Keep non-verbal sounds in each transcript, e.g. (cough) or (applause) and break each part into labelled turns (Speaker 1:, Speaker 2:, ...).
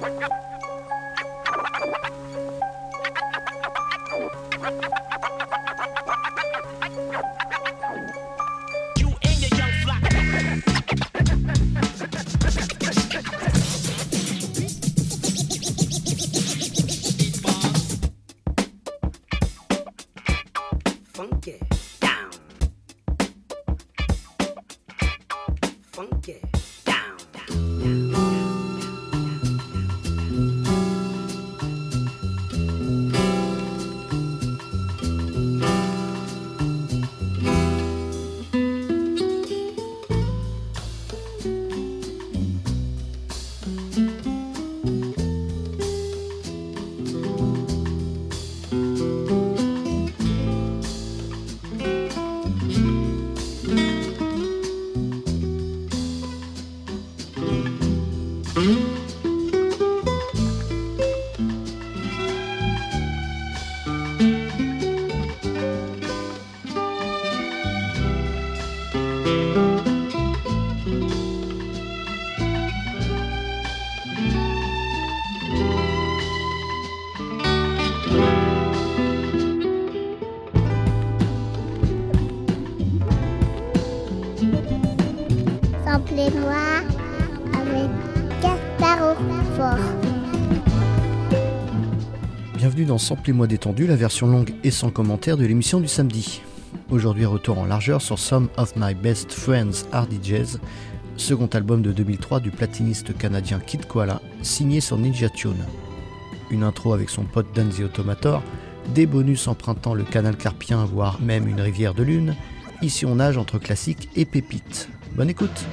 Speaker 1: Come on, come on. Dans Samplez-moi détendu, la version longue et sans commentaire de l'émission du samedi. Aujourd'hui, retour en largeur sur Some of My Best Friends Hardy Jazz, second album de 2003 du platiniste canadien Kid Koala, signé sur Ninja Tune. Une intro avec son pote Dan the Automator, des bonus empruntant le canal carpien, voire même une rivière de lune. Ici, on nage entre classique et pépite. Bonne écoute!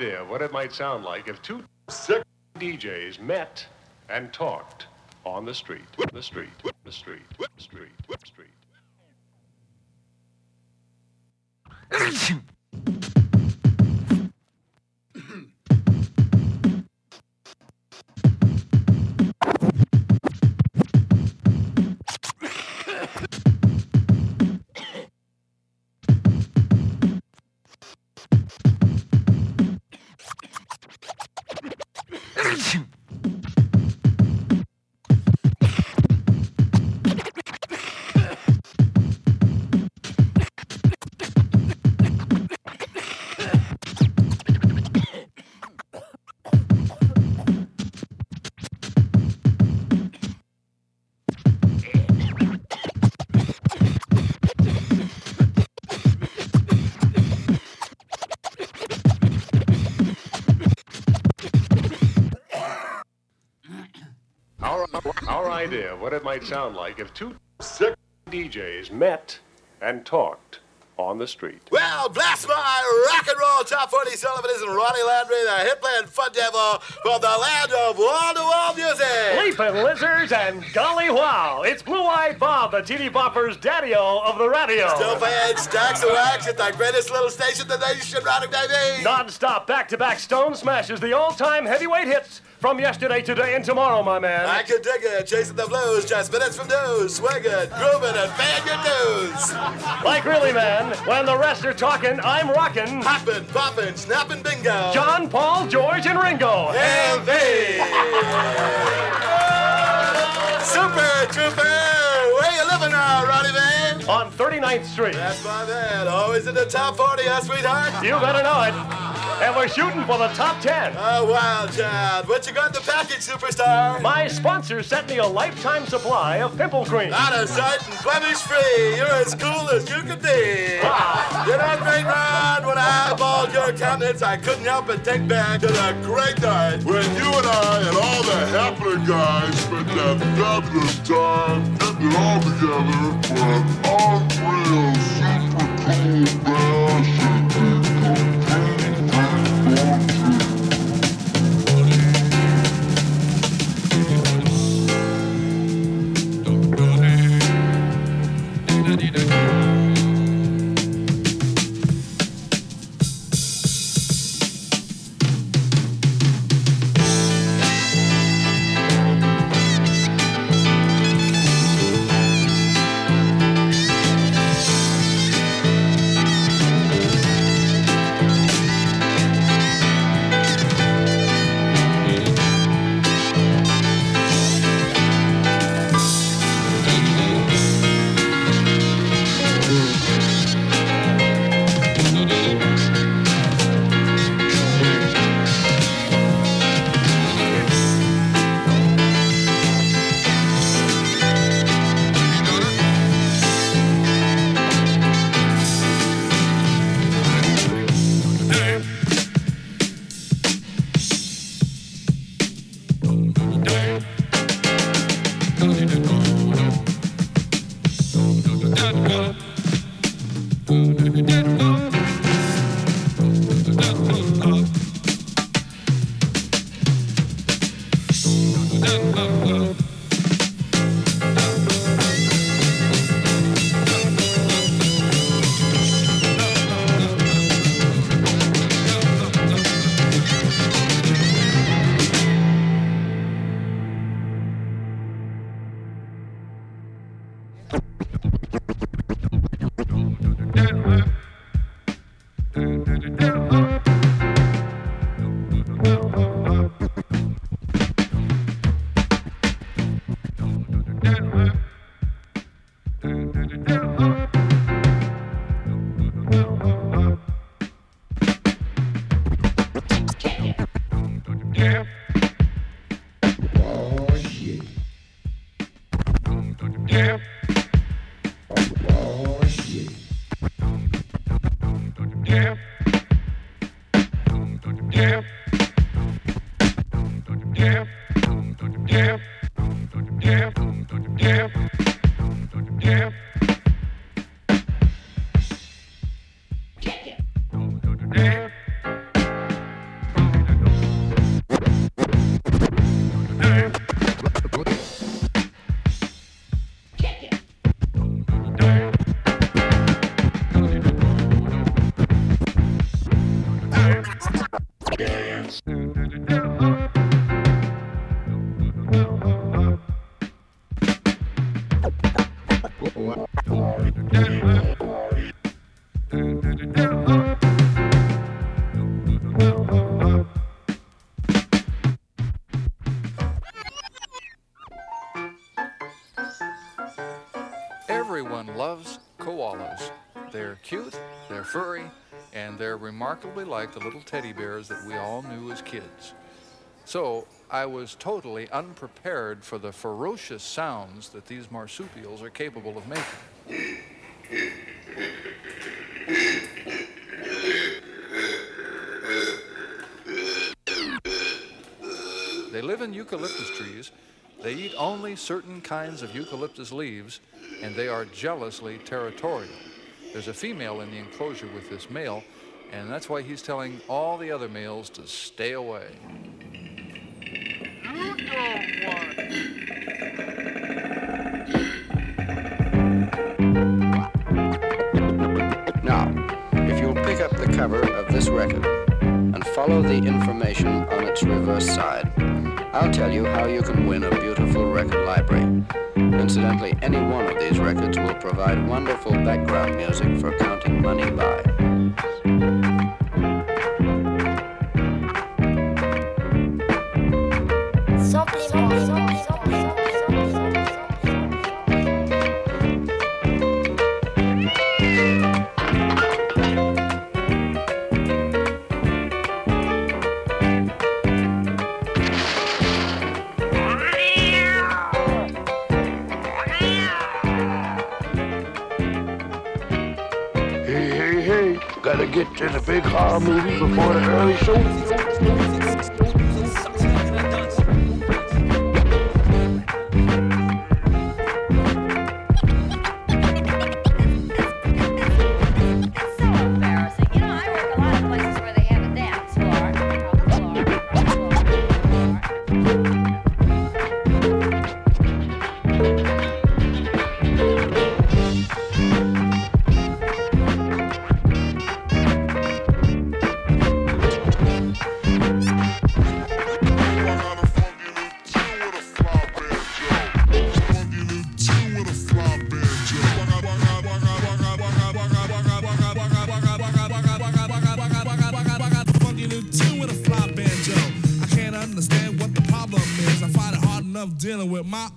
Speaker 2: Idea what it might sound like if two sick DJs met and talked on the street, the street, the street, the street, the street. (coughs) might sound like if two sick DJs met and talked on the street.
Speaker 3: Well, bless my rock and roll top 40 Sullivan and Ronnie Landry, the hit playing fun devil from the land of wall to wall music.
Speaker 4: Leaping lizards and golly wow. It's Blue Eyed Bob, the TV Bopper's daddy of the radio.
Speaker 3: Still playing stacks of wax at the greatest little station the nation, Ronnie, baby.
Speaker 4: Non stop, back to back Stone Smashes, the all time heavyweight hits from yesterday, today, and tomorrow, my man.
Speaker 3: I can dig it. Chasing the blues, just minutes from news. Swinging, grooving, and paying your dues.
Speaker 4: Like really, man. When the rest are talking, I'm rocking.
Speaker 3: Hopping, popping, snapping, bingo.
Speaker 4: John, Paul, George, and Ringo.
Speaker 3: Heavy. Super Trooper. Where you living now, Ronnie man?
Speaker 4: On 39th Street.
Speaker 3: That's my man. Always in the top 40, huh, sweetheart?
Speaker 4: You better know it and we're shooting for the top 10.
Speaker 3: Oh, wow, Chad. What you got in the package, superstar?
Speaker 4: My sponsor sent me a lifetime supply of pimple cream.
Speaker 3: Out of sight and blemish free. You're as cool as you can be. Wow. You know, great Ron, when I eyeballed your countenance, I couldn't help but think back to the great night when you and I and all the happening guys spent that fabulous time getting it all together for an unreal, super cool bash.
Speaker 5: need a girl. Remarkably like the little teddy bears that we all knew as kids. So I was totally unprepared for the ferocious sounds that these marsupials are capable of making. They live in eucalyptus trees. They eat only certain kinds of eucalyptus leaves, and they are jealously territorial. There's a female in the enclosure with this male, and that's why he's telling all the other males to stay away.
Speaker 6: You don't want.
Speaker 7: Now, if you'll pick up the cover of this record and follow the information on its reverse side, I'll tell you how you can win a beautiful record library. Incidentally, any one of these records will provide wonderful background music for counting money by.
Speaker 8: Before the
Speaker 9: enough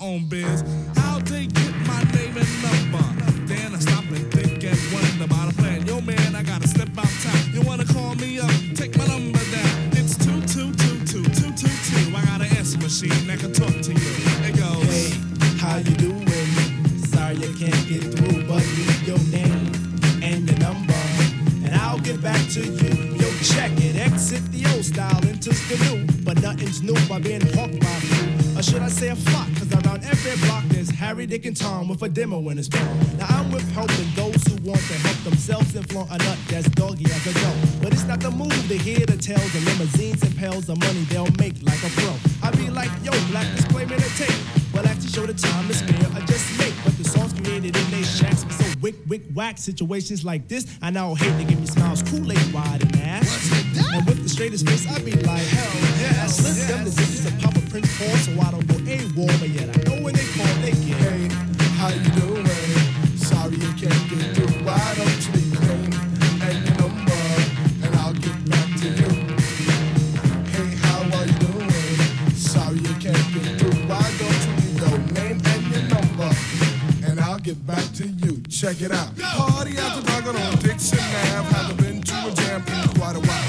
Speaker 9: with a
Speaker 10: demo in his palm. Now I'm with helping those who want to help themselves and flaunt a nut that's doggy as a dog. But it's not the move to hear the tales of limousines and pails of money they'll make like a pro. I be like, yo, black display me the tape. Well, actually show the time to spare, I just make. But the songs created in they shacks be so wick, wick, whack. Situations like this, I now hate to give me smiles, Kool-Aid wide and ass. And with the straightest face, I be like, hell yeah. I slip them the digits of Papa Prince Paul, so I don't go A-War, but yet I
Speaker 8: and back to you. Check it out. Party after dark on Dixon Ave. Haven't been to a jam in quite a while.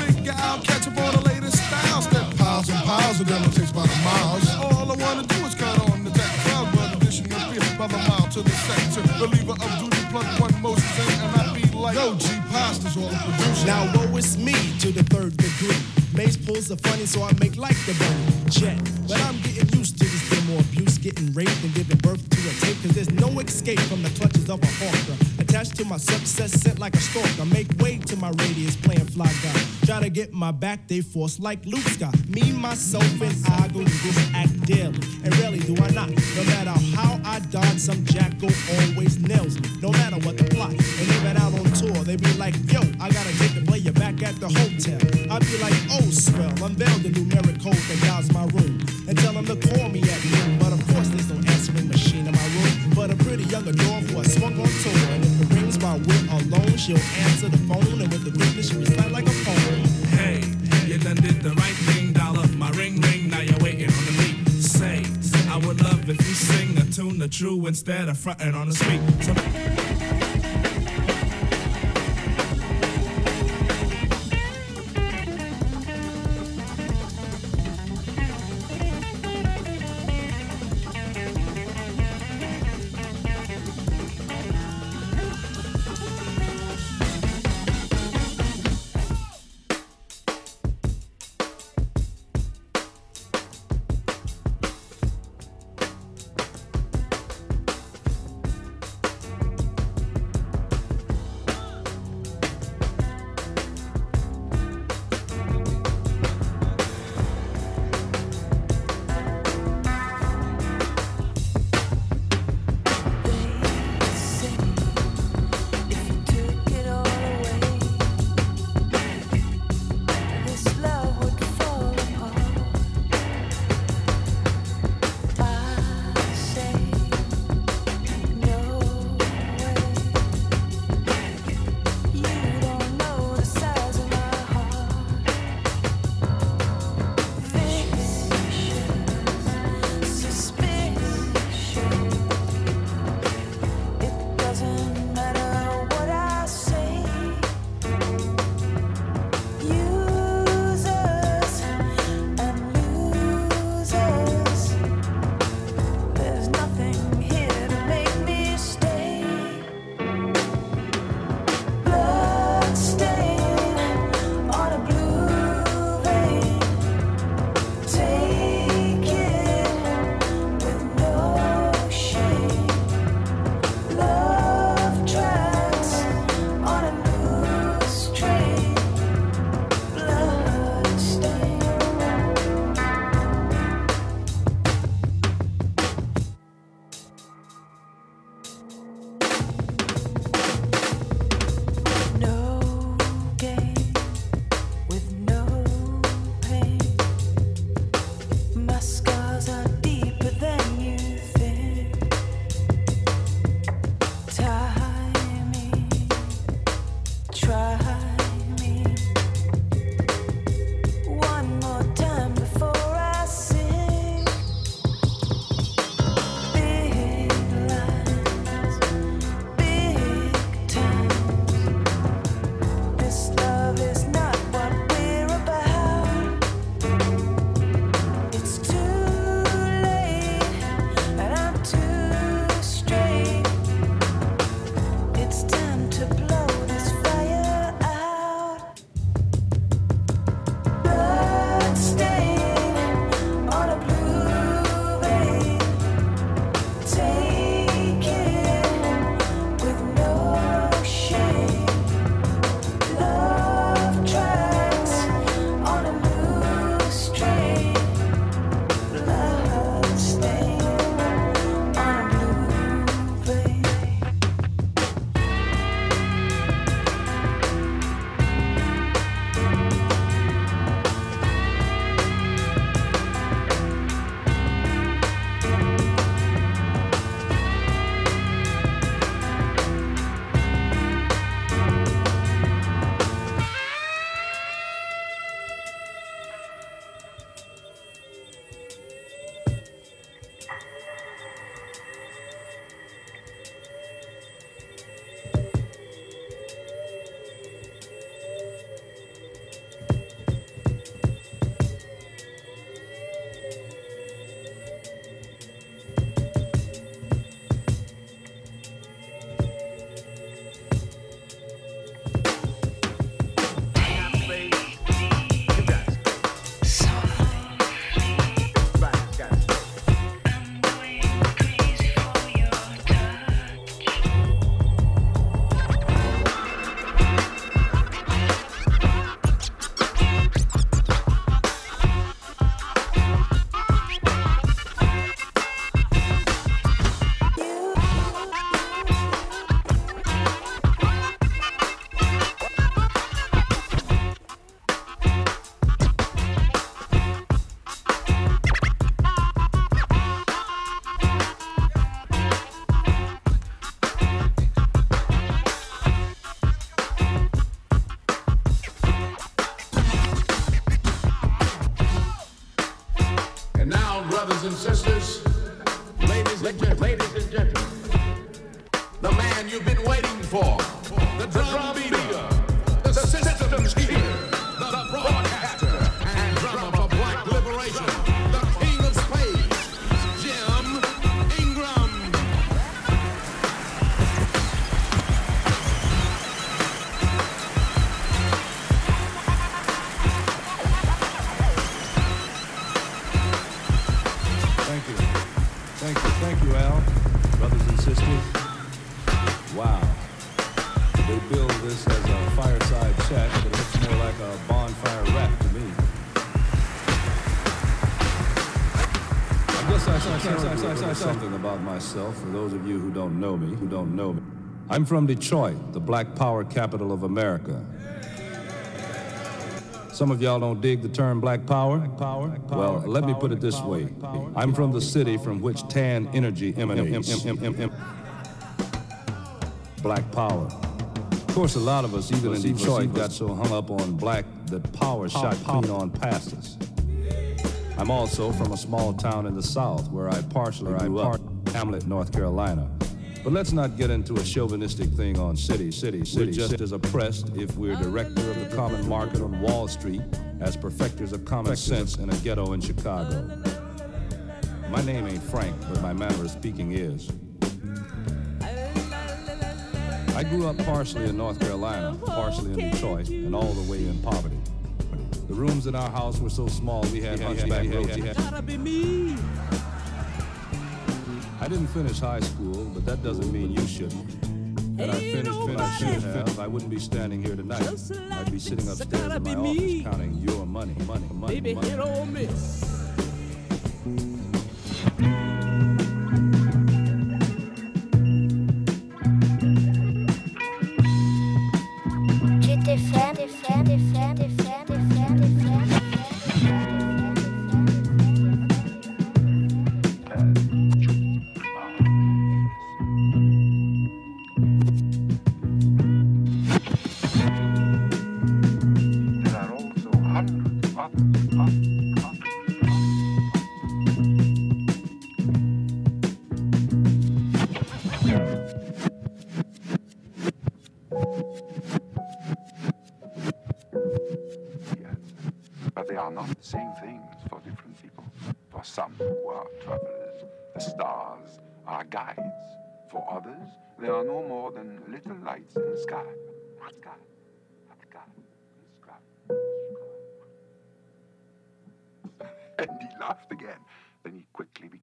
Speaker 8: Figure out, catch up on the latest styles. Step piles and piles of them. It takes about a miles. All I wanna do is cut on the deck. Crowd blood addition of beer by the mile to the sector. Believer of duty plug one Moses in, and I be like, Yo, G Pasta's all the producer.
Speaker 10: Now woe is me to the third degree. Maze pulls are funny, so I make like the bunny. Jet. But I'm getting used to this demo abuse, getting raped and giving escape from the clutches of a hawker. Attached to my success, sent like a stalker. Make way to my radius, playing fly guy. Try to get my back, they force like Luke Scott. Me, myself, and I go through this act daily. And rarely do I not. No matter how I dodge, some jackal always nails me. No matter what the plot. And even out on tour, they be like, yo, I gotta take the player back at the hotel. I be like, oh, swell, unveil the numeric code that dials my room. And tell them to call me at noon. Young dwarf who I swung on tour. And if it rings while we're alone, she'll answer the phone. And with the quickness, she recite like a poem.
Speaker 9: Hey, you done did the right thing, up my ring ring, now you're waiting on the beat. Say, I would love if you sing a tune the true instead of fronting on the street. So-
Speaker 6: Wow. They build this as a fireside chat, but it looks more like a bonfire rap to me. I guess I should tell something about myself. For those of you who don't know me, who don't know me, I'm from Detroit, the black power capital of America. Some of y'all don't dig the term black power. Well, let me put it this way. I'm from the city from which tan energy emanates. Black power. Of course, a lot of us, even in Detroit, got so hung up on black that power shot clean on past us. I'm also from a small town in the south where I partially grew up, Hamlet, North Carolina. But let's not get into a chauvinistic thing on city, city, city. We're just as oppressed if we're director of the common market on Wall Street as perfecters of common sense in a ghetto in Chicago. My name ain't Frank, but my manner of speaking is. I grew up partially in North Carolina, partially in Detroit, and all the way in poverty. The rooms in our house were so small we had hunchback roads.
Speaker 9: Gotta be me.
Speaker 6: I didn't finish high school, but that doesn't mean you shouldn't. Had I finished, finished, finished, finished, I wouldn't be standing here tonight. I'd be sitting upstairs in my office counting your money, money, money,
Speaker 9: Baby,
Speaker 6: money.
Speaker 9: hit or miss.
Speaker 11: Are guides. For others, they are no more than little lights in the sky. (laughs) And he laughed again. Then he quickly be-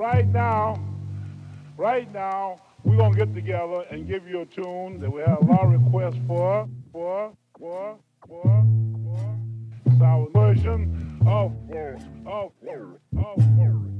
Speaker 12: Right now, right now, we're gonna get together and give you a tune that we have a lot of requests for, for, for, for, for. It's our version of, of, of, of, of,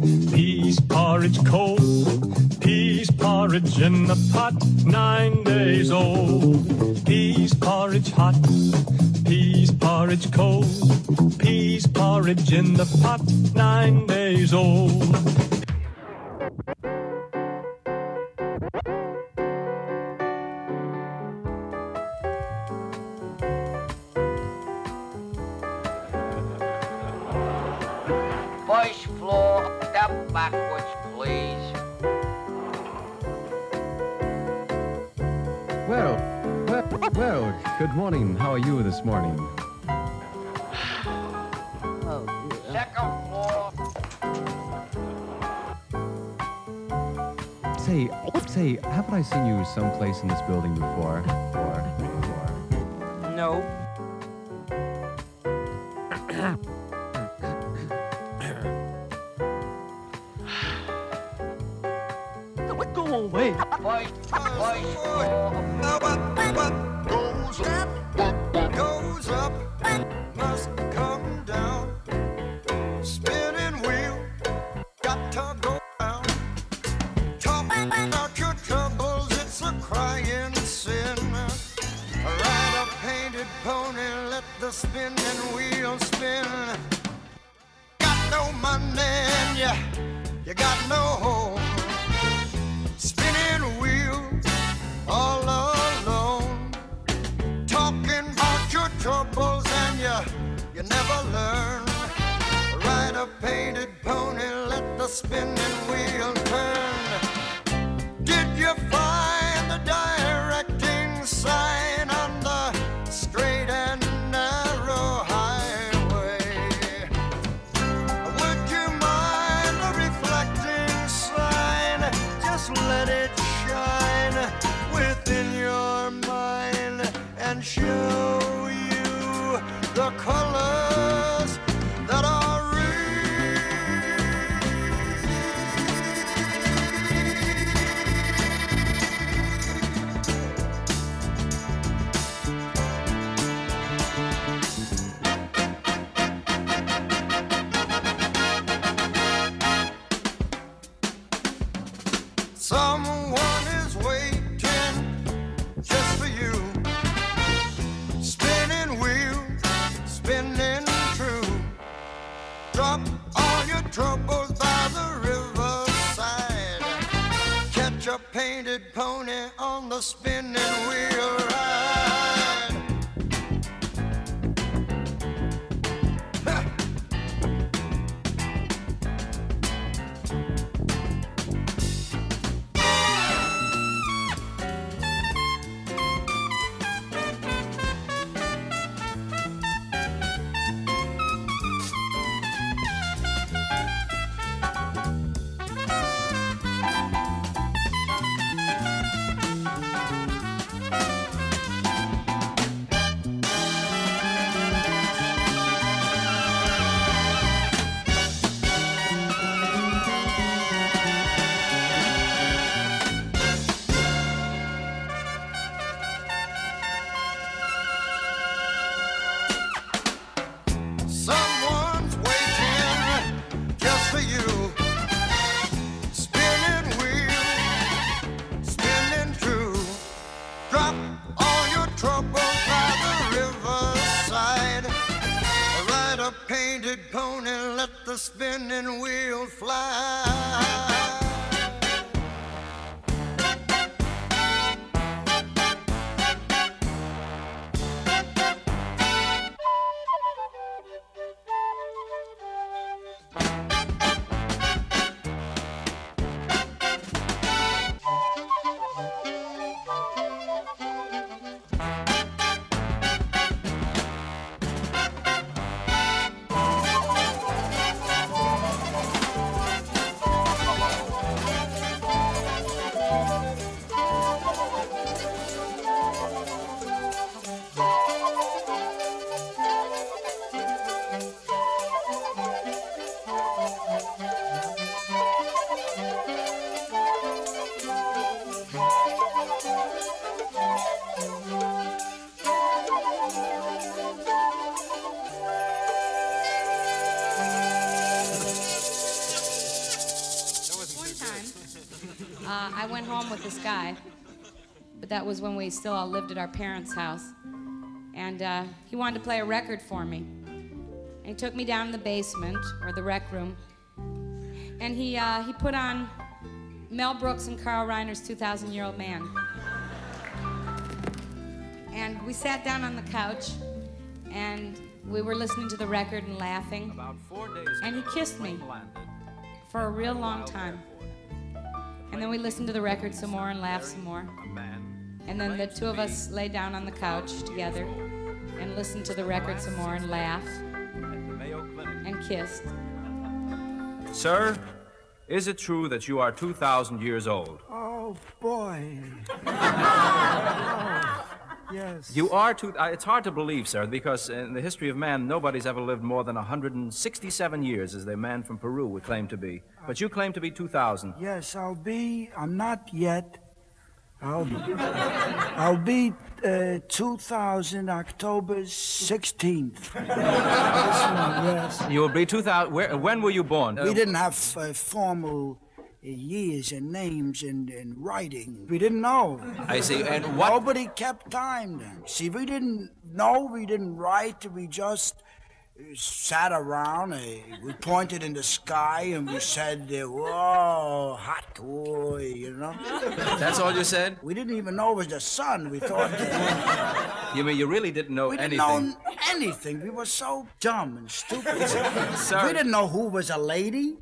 Speaker 13: Peas porridge cold, peas porridge in the pot, nine days old. Peas porridge hot, peas porridge cold, peas porridge in the pot, nine days old.
Speaker 14: this morning. Say, say, haven't I seen you someplace in this building before? Before?
Speaker 7: No.
Speaker 8: show you the color. Spinning wheel
Speaker 15: fly.
Speaker 16: That was when we still all lived at our parents' house. And uh, he wanted to play a record for me. And he took me down in the basement or the rec room, and he uh, he put on Mel Brooks and Carl Reiner's 2,000 Year Old Man. And we sat down on the couch, and we were listening to the record and laughing.
Speaker 17: About four days
Speaker 16: And he kissed me for a real long time. And then we listened to the record some more and laughed some more. And then the two of us lay down on the couch together and listened to the record some more and laughed and kissed.
Speaker 17: Sir, is it true that you are 2,000 years old?
Speaker 15: Oh boy. (laughs) yes.
Speaker 17: You are two. Uh, it's hard to believe, sir, because in the history of man, nobody's ever lived more than 167 years, as the man from Peru would claim to be. But you claim to be 2,000.
Speaker 15: Yes, I'll be. I'm not yet. I'll, I'll be uh, 2000 October 16th. yes. (laughs)
Speaker 17: You will be 2,000. Where, when were you born?
Speaker 15: We didn't have uh, formal uh, years and names and, and writing. We didn't know.
Speaker 17: I see. And what-
Speaker 15: Nobody kept time then. See, we didn't know. We didn't write. We just uh, sat around. Uh, we pointed in the sky and we said, uh, "Whoa, hot boy," you know.
Speaker 17: That's all you said?
Speaker 15: We didn't even know it was the sun. We thought (laughs)
Speaker 17: You mean you really didn't know
Speaker 15: we didn't
Speaker 17: anything?
Speaker 15: know anything. We were so dumb and stupid. (laughs) We didn't know who was a lady.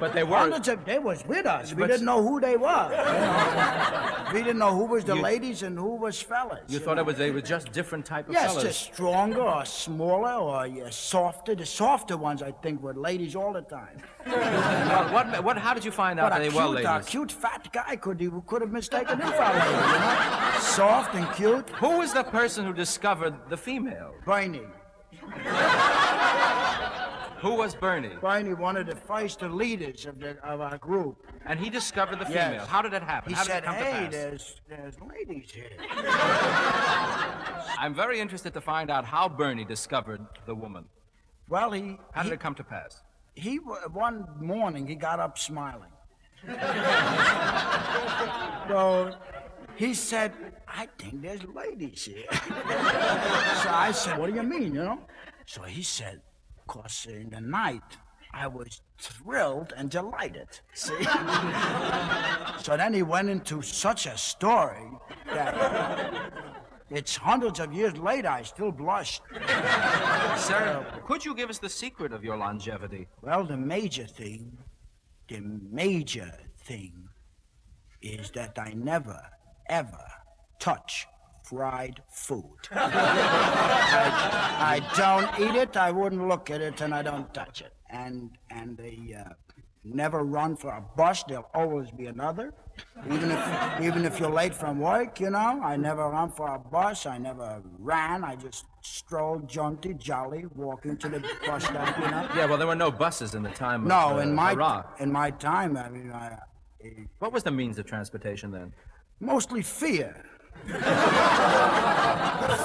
Speaker 17: But they were.
Speaker 15: Hundreds of they was with us. We
Speaker 17: But-
Speaker 15: didn't know who they were. you (laughs) know. we didn't know who was the
Speaker 17: You-
Speaker 15: ladies and who was fellas.
Speaker 17: You thought it was they were just different type of
Speaker 15: Yes,
Speaker 17: fellas.
Speaker 15: just stronger or smaller or softer. The softer ones, I think, were ladies all the time.
Speaker 17: Well, what, what, how did you find out
Speaker 15: But
Speaker 17: that
Speaker 15: a
Speaker 17: they were
Speaker 15: cute, a cute fat guy could he could have mistaken him for a lady, you know? Soft and cute.
Speaker 17: Who was the person who discovered the female?
Speaker 15: Bernie.
Speaker 17: Who was Bernie?
Speaker 15: Bernie, one of the first leaders of the of our group.
Speaker 17: And he discovered the
Speaker 15: Yes.
Speaker 17: female. How did that happen?
Speaker 15: He
Speaker 17: How did
Speaker 15: said,
Speaker 17: it come to
Speaker 15: "Hey,
Speaker 17: pass?
Speaker 15: there's there's ladies here." (laughs)
Speaker 17: I'm very interested to find out how Bernie discovered the woman.
Speaker 15: Well, he
Speaker 17: How did
Speaker 15: he,
Speaker 17: it come to pass?
Speaker 15: he one morning he got up smiling. (laughs) so he said, "I think there's ladies here." (laughs) so I said, "What do you mean?" You know. So he said, "Cause in the night." I was thrilled and delighted. See? (laughs) so then he went into such a story that it's hundreds of years later, I still blush.
Speaker 17: Sir, could you give us the secret of your longevity?
Speaker 15: Well, the major thing, the major thing is that I never, ever touch fried food. (laughs) I, I don't eat it, I wouldn't look at it, and I don't touch it. And, and they uh, never run for a bus, there'll always be another. Even if, even if you're late from work, you know, I never run for a bus, I never ran, I just strolled jaunty, jolly, walking to the bus stop, you know.
Speaker 17: Yeah, well, there were no buses in the time of
Speaker 15: No,
Speaker 17: uh,
Speaker 15: in my
Speaker 17: Iraq.
Speaker 15: in my time, I mean, I,
Speaker 17: What was the means of transportation then?
Speaker 15: mostly fear. (laughs)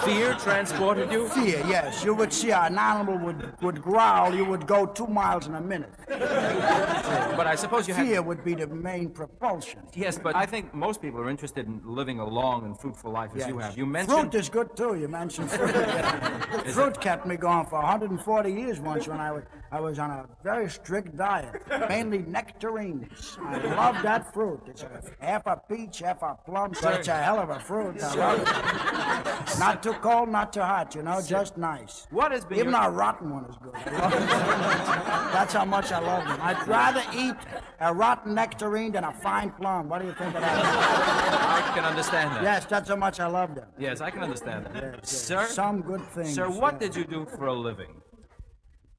Speaker 17: Fear transported you?
Speaker 15: Fear, yes. You would see an animal would, would growl, you would go two miles in a minute.
Speaker 17: But I suppose you have.
Speaker 15: Fear would be the main propulsion.
Speaker 17: Yes, but I think most people are interested in living a long and fruitful life as you have. You mentioned.
Speaker 15: Fruit is good too. You mentioned fruit. (laughs) fruit kept me going for 140 years once when I was I was on a very strict diet, mainly nectarines. I love that fruit. It's a, half a peach, half a plum, but it's a hell of a fruit. I love it. Not too cold, not too hot. You know, just nice.
Speaker 17: What has been
Speaker 15: Even
Speaker 17: your-
Speaker 15: a rotten one is good. I love it. That's how much I love them. I'd rather eat a rotten nectarine than a fine plum. What do you think of that?
Speaker 17: I can understand that.
Speaker 15: Yes, that's how much I love them.
Speaker 17: Yes, I can understand that.
Speaker 15: Yes, yes.
Speaker 17: Sir?
Speaker 15: Some good things.
Speaker 17: Sir, what
Speaker 15: yeah.
Speaker 17: did you do for a living?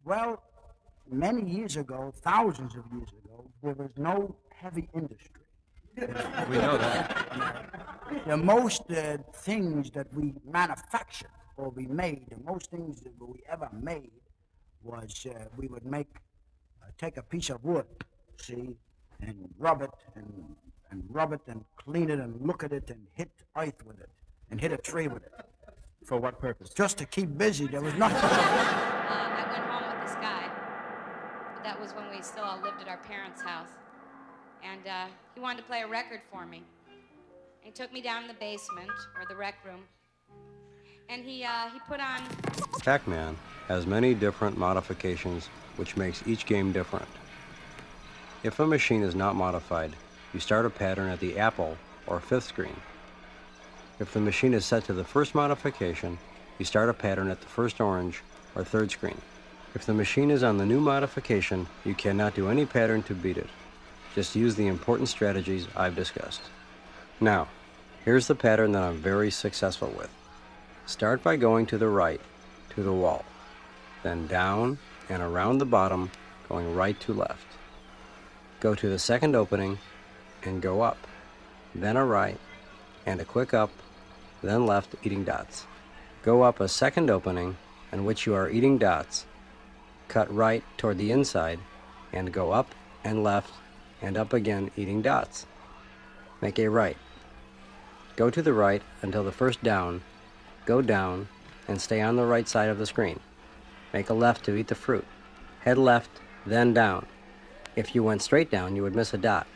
Speaker 15: Well, many years ago, thousands of years ago, there was no heavy industry.
Speaker 17: We know that.
Speaker 15: The most uh, things that we manufactured or we made, the most things that we ever made was uh, we would make, uh, take a piece of wood, see, and rub it and, and rub it and clean it and look at it and hit earth with it and hit a tree with it.
Speaker 17: For what purpose?
Speaker 15: Just to keep busy. There was nothing. (laughs)
Speaker 16: Uh, I went home with this guy, but that was when we still all lived at our parents' house. And uh, he wanted to play a record for me. He took me down in the basement or the rec room, and he uh, he put on
Speaker 18: Pac-Man has many different modifications which makes each game different. If a machine is not modified, you start a pattern at the apple or fifth screen. If the machine is set to the first modification, you start a pattern at the first orange or third screen. If the machine is on the new modification, you cannot do any pattern to beat it. Just use the important strategies I've discussed. Now, here's the pattern that I'm very successful with. Start by going to the right to the wall, then down and around the bottom, going right to left. Go to the second opening and go up, then a right and a quick up, then left eating dots. Go up a second opening in which you are eating dots, cut right toward the inside, and go up and left and up again eating dots. Make a right. Go to the right until the first down, go down, and stay on the right side of the screen. Make a left to eat the fruit. Head left, then down. If you went straight down, you would miss a dot.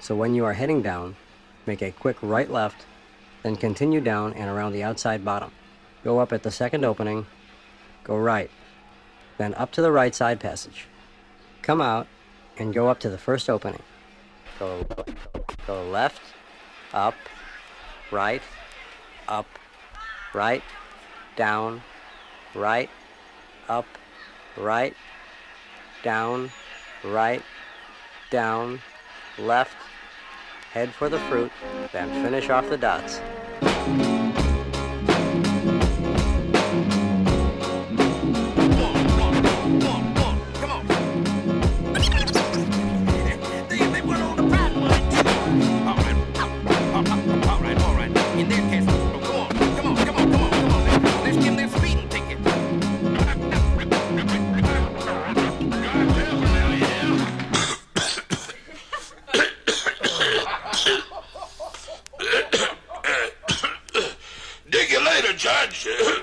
Speaker 18: So when you are heading down, make a quick right left, then continue down and around the outside bottom. Go up at the second opening, go right, then up to the right side passage. Come out and go up to the first opening. Go, go left, up, right, up, right, down, right, up, right, down, right, down, left, head for the fruit, then finish off the dots.
Speaker 3: Later,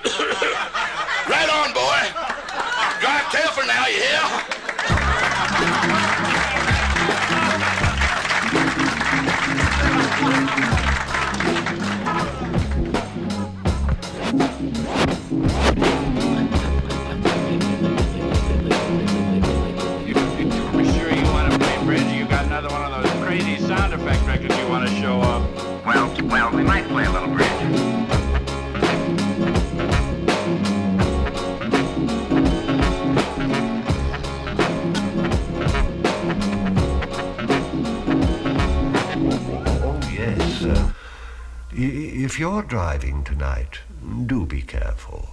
Speaker 19: you're driving tonight, do be careful.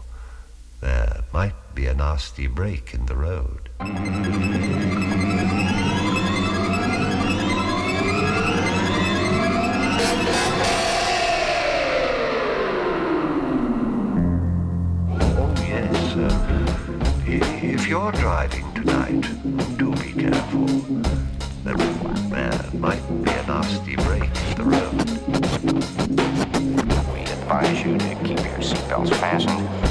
Speaker 19: There might be a nasty break in the road.
Speaker 16: seatbelts fastened.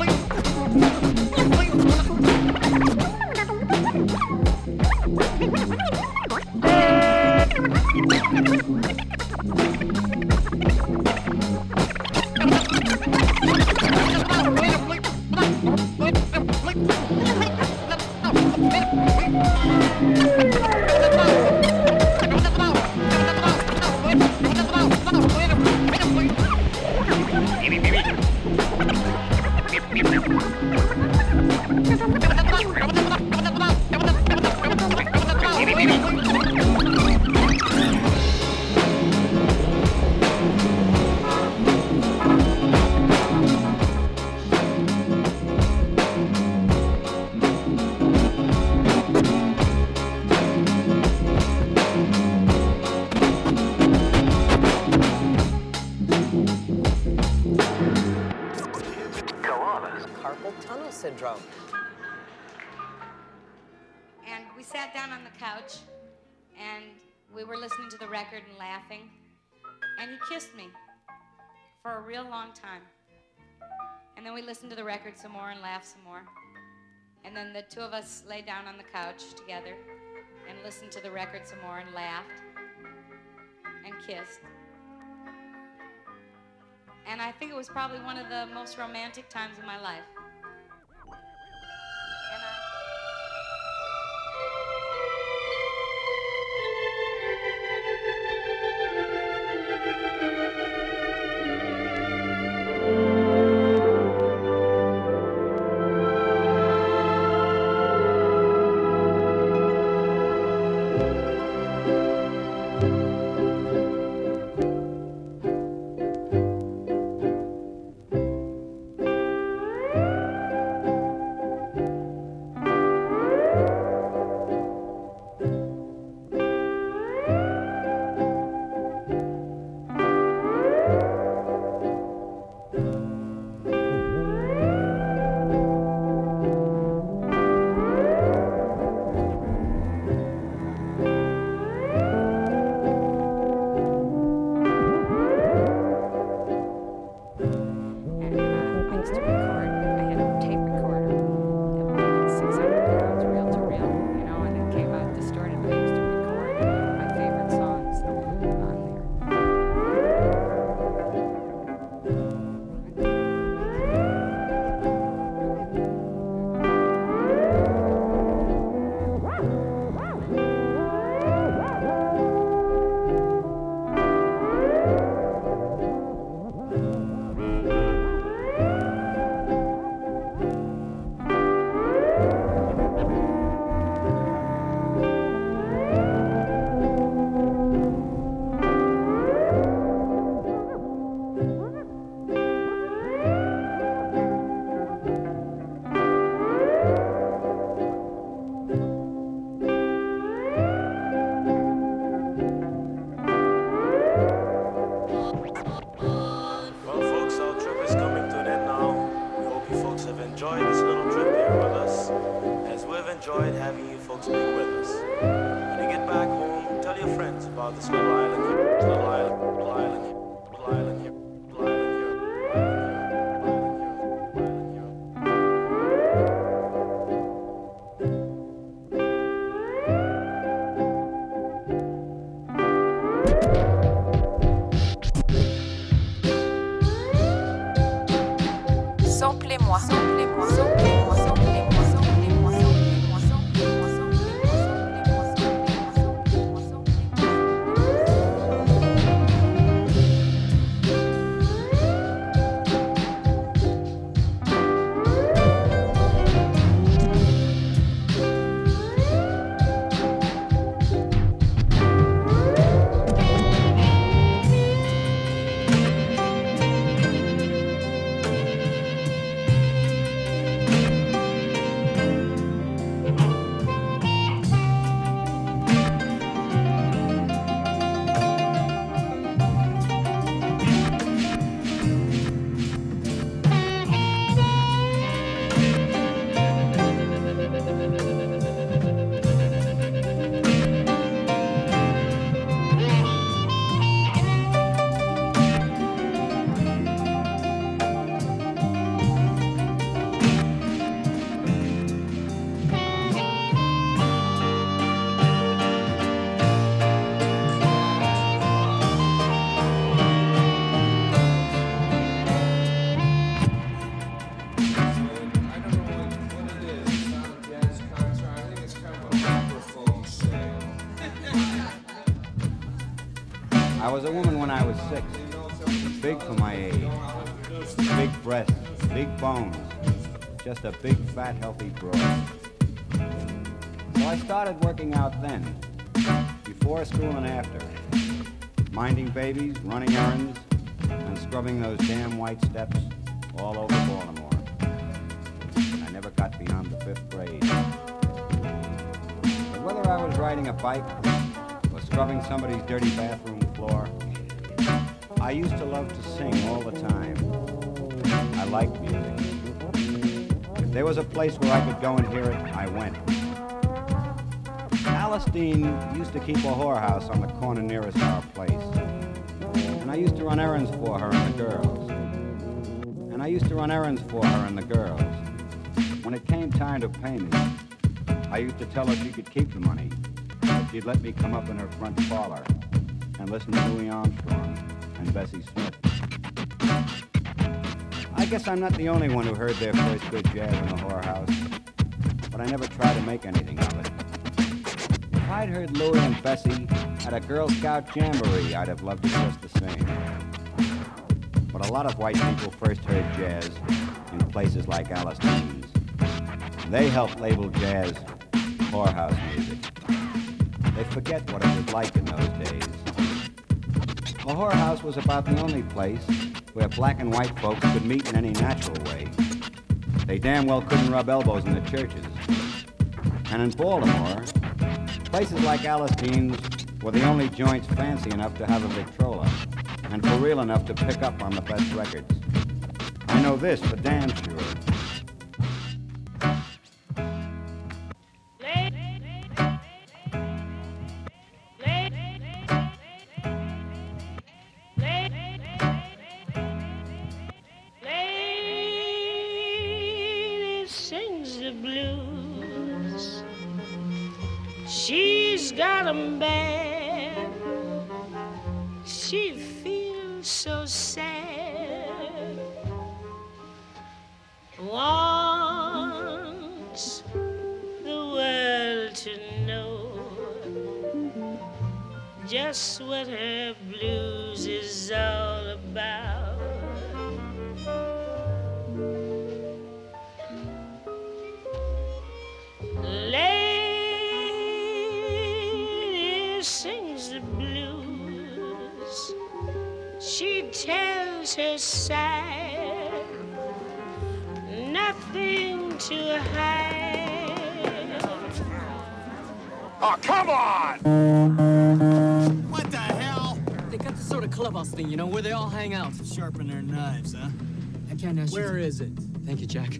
Speaker 16: Please. some more and laugh some more. And then the two of us lay down on the couch together and listened to the record some more and laughed and kissed. And I think it was probably one of the most romantic times of my life. I
Speaker 20: was a woman when I was six. Big for my age. Big breasts, big bones. Just a big, fat, healthy broad. So I started working out then, before school and after. Minding babies, running errands, and scrubbing those damn white steps all over Baltimore. I never got beyond the fifth grade. But whether I was riding a bike or scrubbing somebody's dirty bathroom floor, I used to love to sing all the time. I liked music. If there was a place where I could go and hear it, I went. Alice Dean used to keep a whorehouse on the corner nearest our place. And I used to run errands for her and the girls. And I used to run errands for her and the girls. When it came time to pay me, I used to tell her she could keep the money. If she'd let me come up in her front parlor and listen to Louis Armstrong and Bessie Smith. I guess I'm not the only one who heard their first good jazz in the whorehouse, but I never tried to make anything of it. If I'd heard Louis and Bessie at a Girl Scout jamboree, I'd have loved it just the same. But a lot of white people first heard jazz in places like Alice Dean's. They helped label jazz whorehouse music. They forget what it was like in those days. A whorehouse was about the only place where black and white folks could meet in any natural way. They damn well couldn't rub elbows in the churches. And in Baltimore, places like Alice Dean's were the only joints fancy enough to have a Victrola and for real enough to pick up on the best records. I know this for damn sure.
Speaker 21: She's got 'em bad. She feels so sad. Wants the world to know just what her tells her side, nothing to hide.
Speaker 22: Oh, come on!
Speaker 23: What the hell? They got this sort of clubhouse thing, you know, where they all hang out. To sharpen their knives, huh? I can't ask Where is it? Thank you, Jack.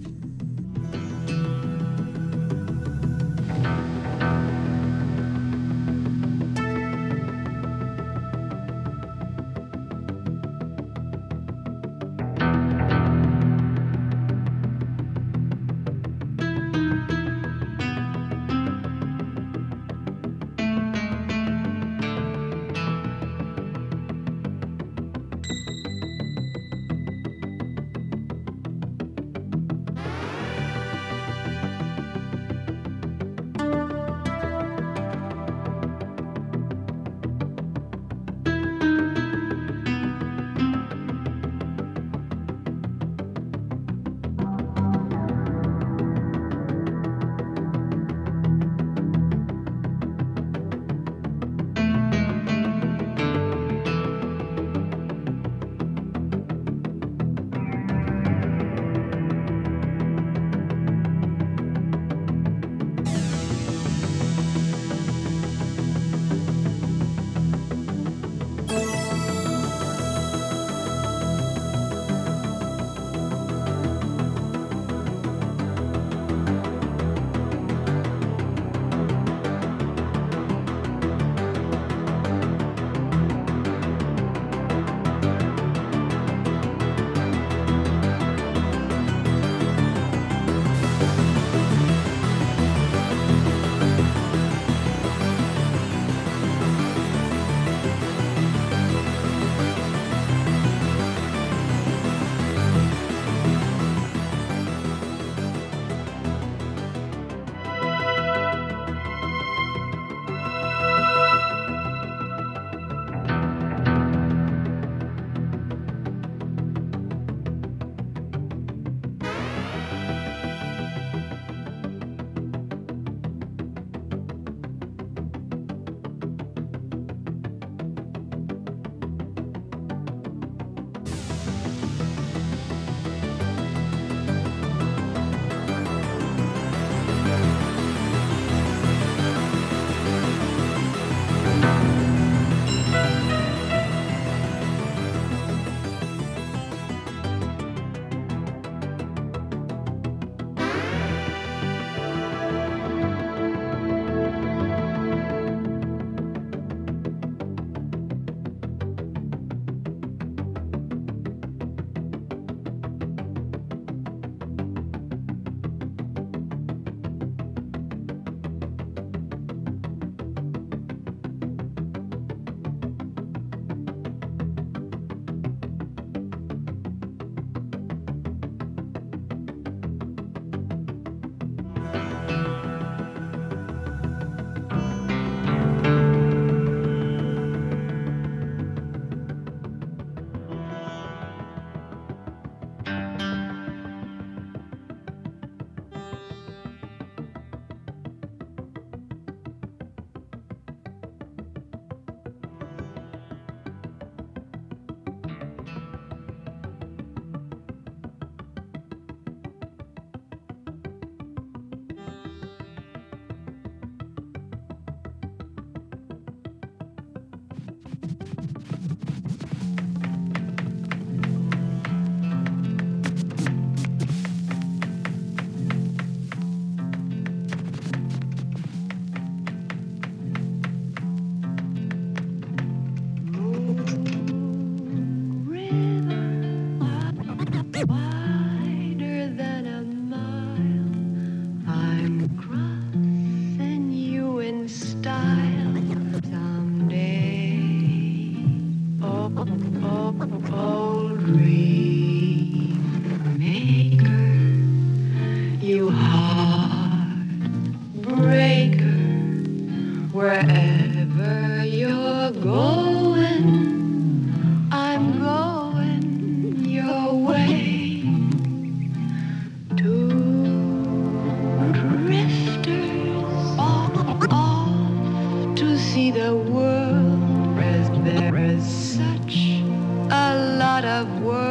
Speaker 24: the world, there is such a lot of work.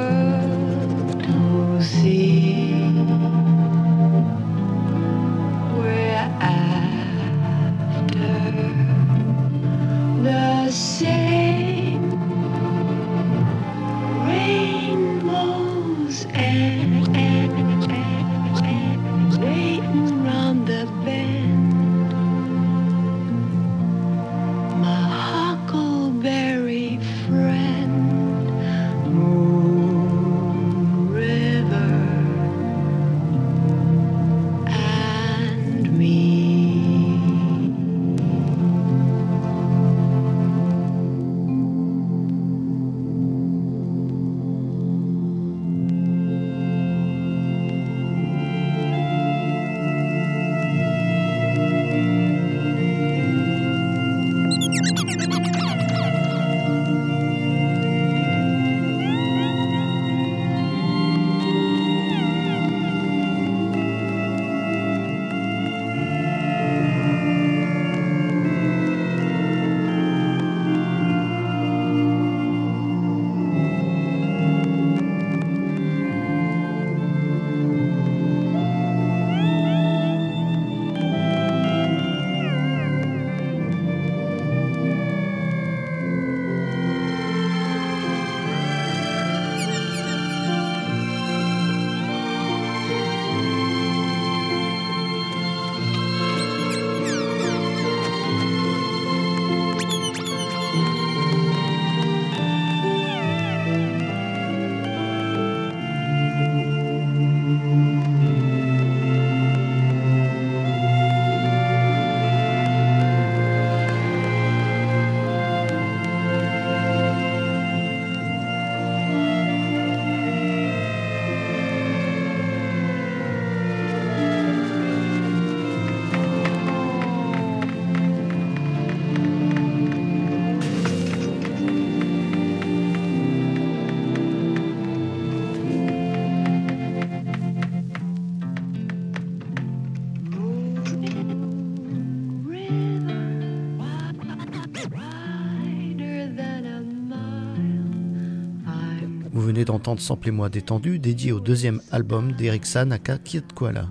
Speaker 1: Vous venez d'entendre Samplez-moi détendu, dédié au deuxième album d'Eric San aka Kid Koala.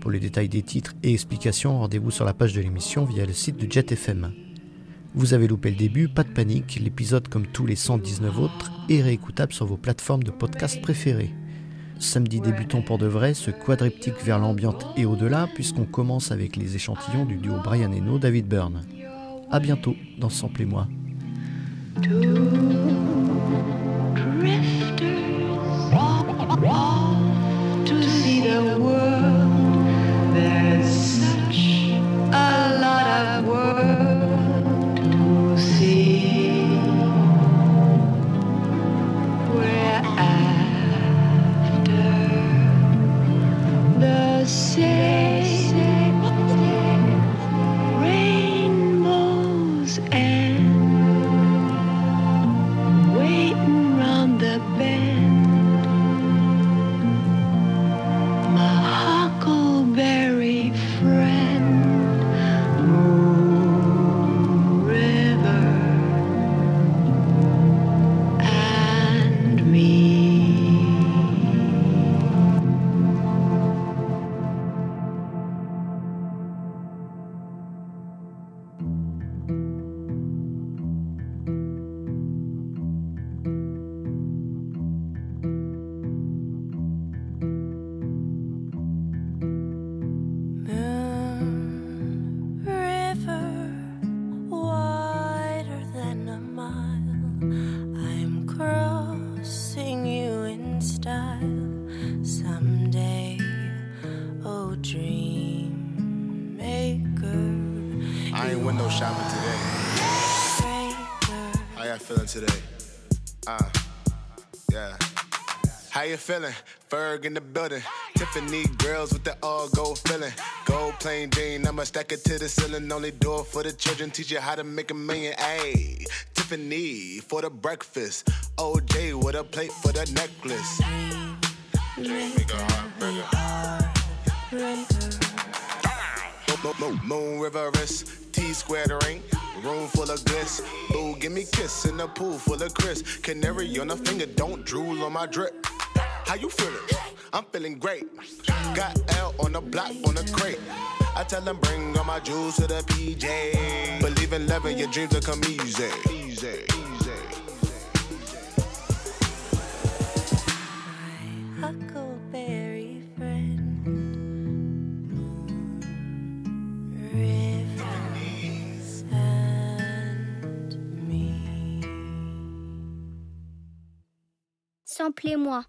Speaker 1: Pour les détails des titres et explications, rendez-vous sur la page de l'émission via le site de Jet FM. Vous avez loupé le début, pas de panique, l'épisode comme tous les 119 autres est réécoutable sur vos plateformes de podcast préférées. Samedi débutons pour de vrai ce quadriptyque vers l'ambiante et au-delà puisqu'on commence avec les échantillons du duo Brian Eno David Byrne. A bientôt dans Samplez-moi.
Speaker 24: Drifters off to see the world. There's
Speaker 25: feeling? Ferg in the building. Tiffany girls with the all gold feeling. Gold plain Jane, I'ma stack it to the ceiling. Only door for the children, teach you how to make a million. Ayy, Tiffany for the breakfast. OJ with a plate for the necklace. Mo- mo- Moon River T squared ring, room full of bliss. Boo, give me kiss in the pool full of Chris. Canary on a finger, don't drool on my drip.
Speaker 3: How you feeling? I'm feeling great. Got L on the block on the crate. I tell them bring all my jewels to the PJ. Believe in loving your dreams will come easy. Easy.
Speaker 24: Huckleberry friend, rivers and me.
Speaker 26: Samplez-moi.